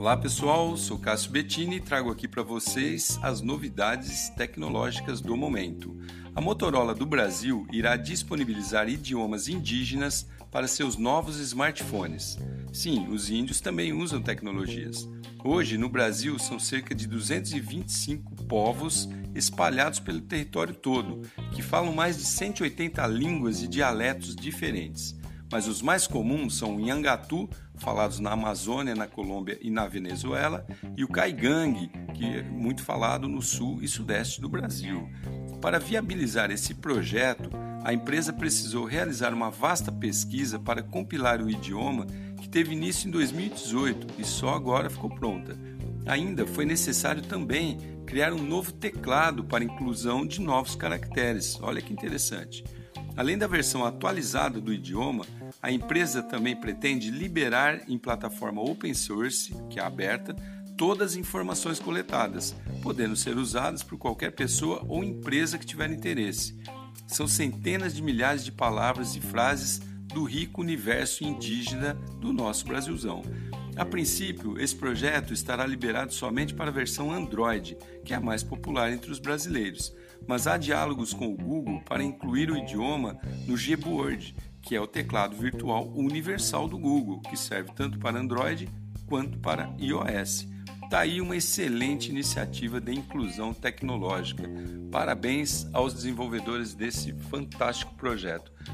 Olá pessoal, sou Cássio Bettini e trago aqui para vocês as novidades tecnológicas do momento. A Motorola do Brasil irá disponibilizar idiomas indígenas para seus novos smartphones. Sim, os índios também usam tecnologias. Hoje, no Brasil, são cerca de 225 povos espalhados pelo território todo, que falam mais de 180 línguas e dialetos diferentes mas os mais comuns são o Nhangatu, falados na Amazônia, na Colômbia e na Venezuela, e o Caigangue, que é muito falado no sul e sudeste do Brasil. Para viabilizar esse projeto, a empresa precisou realizar uma vasta pesquisa para compilar o idioma que teve início em 2018 e só agora ficou pronta. Ainda foi necessário também criar um novo teclado para inclusão de novos caracteres. Olha que interessante. Além da versão atualizada do idioma, a empresa também pretende liberar em plataforma open source, que é aberta, todas as informações coletadas, podendo ser usadas por qualquer pessoa ou empresa que tiver interesse. São centenas de milhares de palavras e frases do rico universo indígena do nosso Brasilzão. A princípio, esse projeto estará liberado somente para a versão Android, que é a mais popular entre os brasileiros, mas há diálogos com o Google para incluir o idioma no Gboard, que é o teclado virtual universal do Google, que serve tanto para Android quanto para iOS. Está aí uma excelente iniciativa de inclusão tecnológica. Parabéns aos desenvolvedores desse fantástico projeto.